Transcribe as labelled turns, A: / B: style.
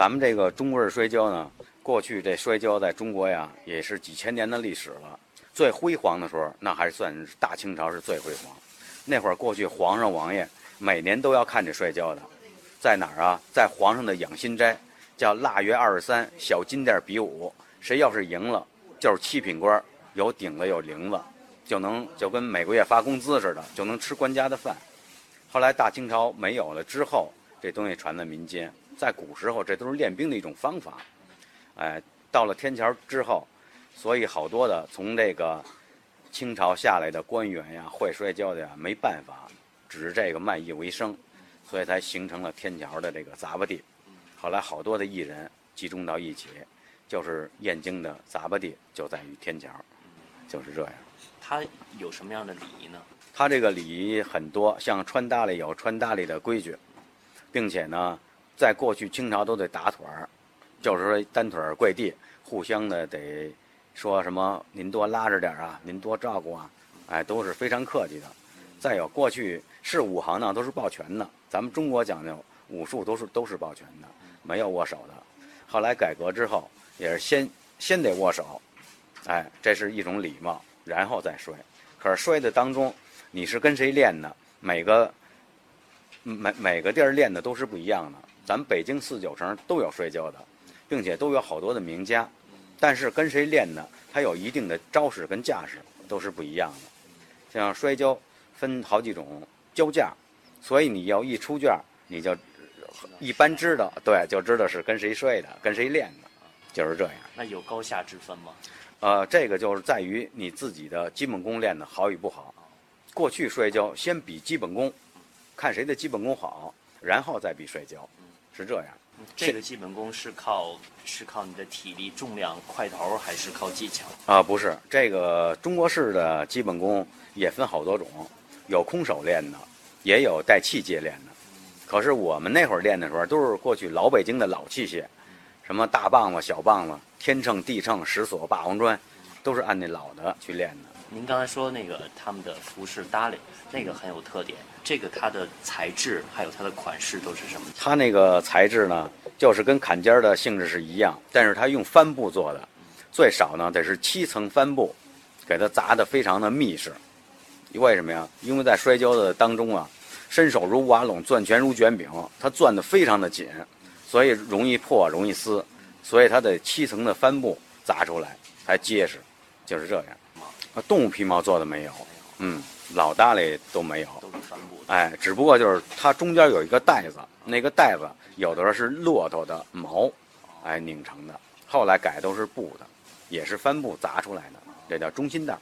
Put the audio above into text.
A: 咱们这个中国式摔跤呢，过去这摔跤在中国呀也是几千年的历史了。最辉煌的时候，那还算是大清朝是最辉煌。那会儿过去皇上王爷每年都要看这摔跤的，在哪儿啊？在皇上的养心斋，叫腊月二十三小金店比武，谁要是赢了，就是七品官，有顶子有铃子，就能就跟每个月发工资似的，就能吃官家的饭。后来大清朝没有了之后，这东西传到民间。在古时候，这都是练兵的一种方法。哎，到了天桥之后，所以好多的从这个清朝下来的官员呀，会摔跤的呀，没办法，指这个卖艺为生，所以才形成了天桥的这个杂巴地。后来好多的艺人集中到一起，就是燕京的杂巴地就在于天桥，就是这样。
B: 他有什么样的礼仪呢？
A: 他这个礼仪很多，像穿搭里有穿搭里的规矩，并且呢。在过去，清朝都得打腿儿，就是说单腿儿跪地，互相的得说什么“您多拉着点儿啊，您多照顾啊”，哎，都是非常客气的。再有，过去是武行呢，都是抱拳的。咱们中国讲究武术都是都是抱拳的，没有握手的。后来改革之后，也是先先得握手，哎，这是一种礼貌，然后再摔。可是摔的当中，你是跟谁练的？每个每每个地儿练的都是不一样的。咱们北京四九城都有摔跤的，并且都有好多的名家，但是跟谁练呢？他有一定的招式跟架势都是不一样的。像摔跤分好几种跤架，所以你要一出卷，你就一般知道，对，就知道是跟谁摔的，跟谁练的，就是这样。
B: 那有高下之分吗？
A: 呃，这个就是在于你自己的基本功练得好与不好。过去摔跤先比基本功，看谁的基本功好，然后再比摔跤。是这样，
B: 这个基本功是靠是靠你的体力、重量、块头，还是靠技巧？
A: 啊，不是，这个中国式的基本功也分好多种，有空手练的，也有带器械练的。可是我们那会儿练的时候，都是过去老北京的老器械，什么大棒子、小棒子、天秤、地秤、石锁、霸王砖，都是按那老的去练的。
B: 您刚才说那个他们的服饰搭理，那个很有特点。这个它的材质还有它的款式都是什么？
A: 它那个材质呢，就是跟坎肩的性质是一样，但是它用帆布做的，最少呢得是七层帆布，给它砸的非常的密实。为什么呀？因为在摔跤的当中啊，伸手如瓦垄，攥拳如卷饼，它攥的非常的紧，所以容易破，容易撕，所以它得七层的帆布砸出来才结实，就是这样。啊，动物皮毛做的没有，嗯，老大类都没有，
B: 都是帆布。
A: 哎，只不过就是它中间有一个袋子，那个袋子有的时候是骆驼的毛，哎拧成的，后来改都是布的，也是帆布砸出来的，这叫中心带。